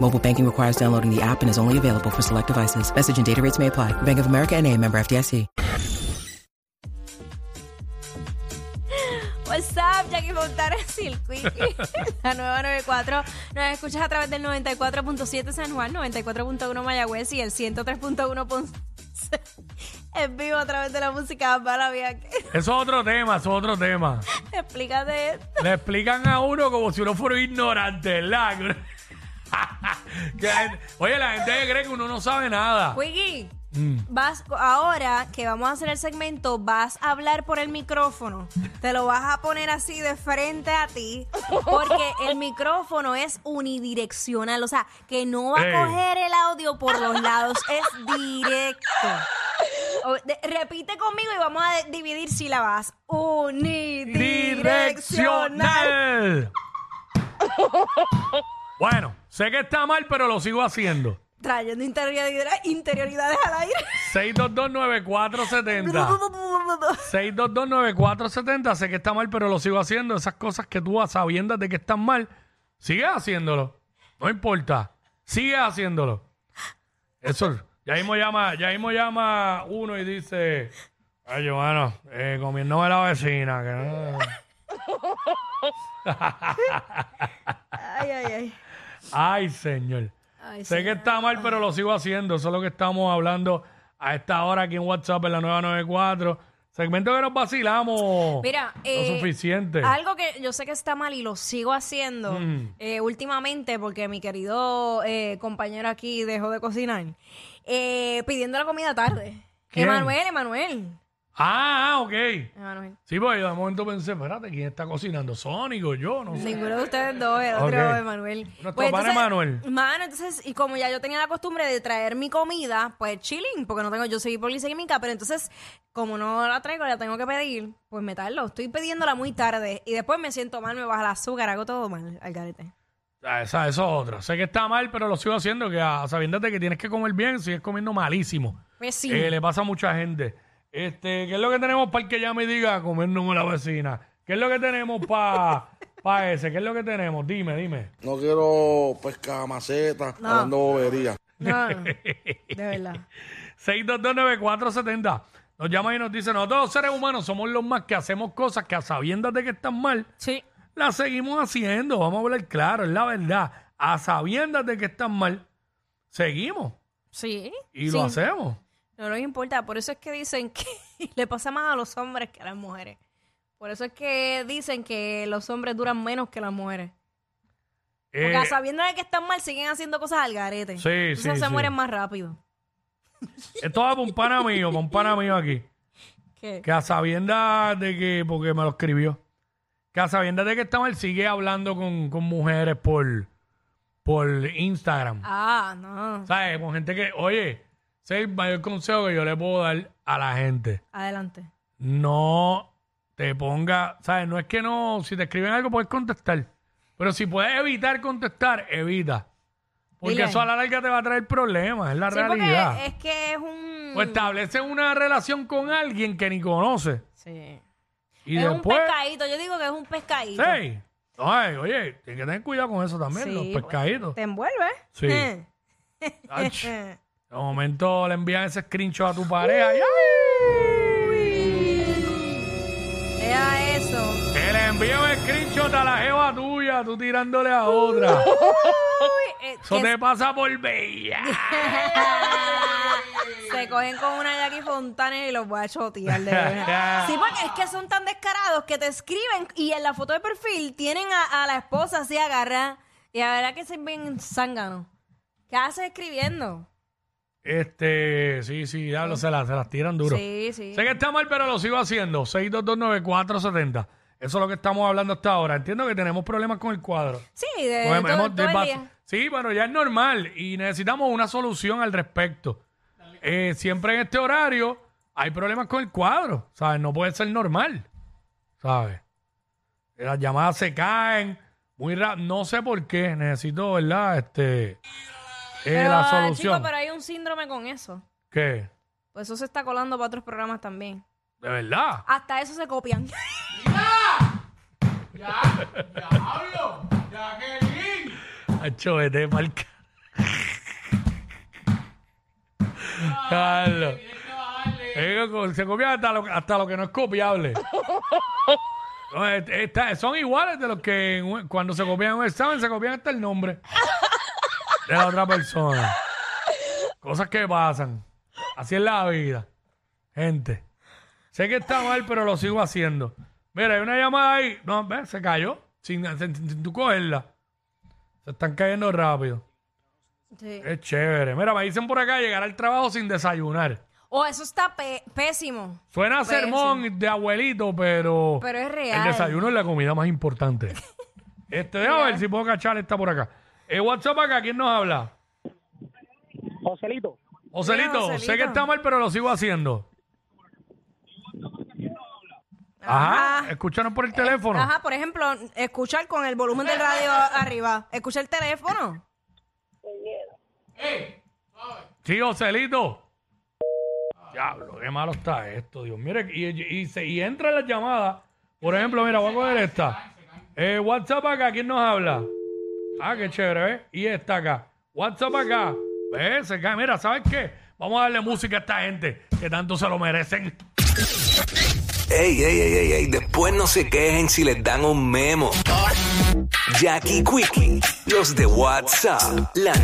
Mobile banking requires downloading the app and is only available for select devices. Message and data rates may apply. Bank of America and a member FDIC. What's up, Jackie Fontana Quickie. La nueva 94. Nos escuchas a través del 94.7 San Juan, 94.1 Mayagüez y el 103.1 Ponce. En vivo a través de la música para Eso es otro tema, eso es otro tema. Explícate esto. Le explican a uno como si uno fuera ignorante, ¿verdad? Que la gente- oye, la gente cree que uno no sabe nada. Wiggy, vas, ahora que vamos a hacer el segmento, vas a hablar por el micrófono. Te lo vas a poner así de frente a ti, porque el micrófono es unidireccional, o sea, que no va a coger el audio por los lados, es directo. O- de- repite conmigo y vamos a de- dividir sílabas. Unidireccional. Direccional. Bueno, sé que está mal, pero lo sigo haciendo. Trayendo interioridad- interioridades al aire. 6229470. 6229470. Sé que está mal, pero lo sigo haciendo. Esas cosas que tú a sabiendas de que están mal, sigue haciéndolo. No importa. Sigue haciéndolo. Eso. Ya mismo llama, ya mismo llama uno y dice, ay, bueno, eh, comiéndome la vecina. Que no". Ay, señor. Sé que está mal, pero lo sigo haciendo. Eso es lo que estamos hablando a esta hora aquí en WhatsApp en la 994. Segmento que nos vacilamos. Mira, lo eh, suficiente. Algo que yo sé que está mal y lo sigo haciendo Mm. eh, últimamente porque mi querido eh, compañero aquí dejó de cocinar, eh, pidiendo la comida tarde. ¿Quién? Emanuel, Emanuel. Ah, ah, ok. Emanuel. Sí, pues yo de momento pensé, espérate, ¿quién está cocinando? ¿Sónico? Yo, no sé. Ninguno de ustedes dos, el Ok. otro Emanuel. Nuestro Pues pana Emanuel. Mano, entonces, y como ya yo tenía la costumbre de traer mi comida, pues chilling, porque no tengo, yo soy policémica, pero entonces, como no la traigo, la tengo que pedir, pues me tardo. Estoy pidiéndola muy tarde y después me siento mal, me baja el azúcar, hago todo mal al garete. Ah, Esa, eso es otra. Sé que está mal, pero lo sigo haciendo, que a sabiendas de que tienes que comer bien, sigues comiendo malísimo. Pues sí. Eh, le pasa a mucha gente. Este, ¿qué es lo que tenemos para el que llame y diga comernos la vecina? ¿Qué es lo que tenemos para pa ese? ¿Qué es lo que tenemos? Dime, dime. No quiero pescar maceta, hablando bobería. No, no, de verdad. 6229470. Nos llama y nos dice, nosotros los seres humanos somos los más que hacemos cosas que a sabiendas de que están mal, Sí. las seguimos haciendo. Vamos a hablar claro, es la verdad. A sabiendas de que están mal, seguimos Sí. y sí. lo hacemos. No nos importa. Por eso es que dicen que le pasa más a los hombres que a las mujeres. Por eso es que dicen que los hombres duran menos que las mujeres. Porque Eh, sabiendo de que están mal, siguen haciendo cosas al garete. Sí, Entonces sí, se sí. mueren más rápido. esto va para un pana mío, para un pana mío aquí. ¿Qué? Que a sabiendas de que, porque me lo escribió, que a sabiendas de que está mal, sigue hablando con, con mujeres por, por Instagram. Ah, no. ¿Sabes? Con gente que, oye, ese es el mayor consejo que yo le puedo dar a la gente. Adelante. No te ponga, ¿sabes? No es que no, si te escriben algo puedes contestar. Pero si puedes evitar contestar, evita. Porque Dile. eso a la larga te va a traer problemas, es la Sí, realidad. porque es que es un... O establece una relación con alguien que ni conoce. Sí. Y es un después. pescadito. Yo digo que es un pescadito. Sí. Ay, oye, tienes que tener cuidado con eso también, Sí, los pues, pescaditos. ¿Te envuelve? Sí. De momento le envían ese screenshot a tu pareja. y, Era eso. Que le envíen un screenshot a la jeva tuya, tú tirándole a otra. Uy, eh, Eso que te pasa por bella. te cogen con una Jackie Fontana y los voy a chotear de verdad. Sí, porque es que son tan descarados que te escriben y en la foto de perfil tienen a, a la esposa así agarrada. Y la verdad que se ven zánganos. ¿Qué haces escribiendo? Este, sí, sí, diablo, se, las, se las tiran duro. Sí, sí. Sé que está mal, pero lo sigo haciendo. 6229470. Eso es lo que estamos hablando hasta ahora. Entiendo que tenemos problemas con el cuadro. Sí, de, Pues todo, hemos- todo el de- día. Sí, bueno, ya es normal y necesitamos una solución al respecto. Eh, siempre en este horario hay problemas con el cuadro, ¿sabes? No puede ser normal, ¿sabes? Las llamadas se caen muy rápido. No sé por qué. Necesito, ¿verdad? Este, eh, Pero, la ah, solución. chico, pero hay un síndrome con eso. ¿Qué? Pues eso se está colando para otros programas también. ¿De verdad? Hasta eso se copian. Hacho, vete pa'l ca- Carlos. Eh, co- Se copia hasta lo, hasta lo que no es copiable. No, es- son iguales de los que en cuando se copian un examen se copian hasta el nombre de la otra persona. Cosas que pasan. Así es la vida. Gente. Sé que está mal, pero lo sigo haciendo. Mira, hay una llamada ahí. No, ve, se cayó. Sin, sin- sin tú cogerla. Se están cayendo rápido. Sí. Es chévere. Mira, me dicen por acá llegar al trabajo sin desayunar. Oh, eso está pe- pésimo. Suena a sermón de abuelito, pero, Pero es real. el desayuno es la comida más importante. este, déjame ver si puedo cachar esta por acá. Eh, WhatsApp acá, ¿quién nos habla? Joselito, Joselito, Mira, sé que está mal, pero lo sigo haciendo. Ajá, Ajá. escúchanos por el teléfono. Ajá, por ejemplo, escuchar con el volumen del radio arriba. Escucha el teléfono. Sí, Joselito. Diablo, qué malo está esto, Dios. Mire, y, y, y se- y entra la llamada. Por ejemplo, mira, voy a coger esta. Eh, WhatsApp acá, ¿quién nos habla? Ah, qué chévere, ¿ves? Y esta acá. WhatsApp acá. ¿Ves? Mira, ¿sabes qué? Vamos a darle música a esta gente que tanto se lo merecen. Ey, ey, ey, ey, ey, después no se quejen si les dan un memo. Jackie Quickie, los de WhatsApp, la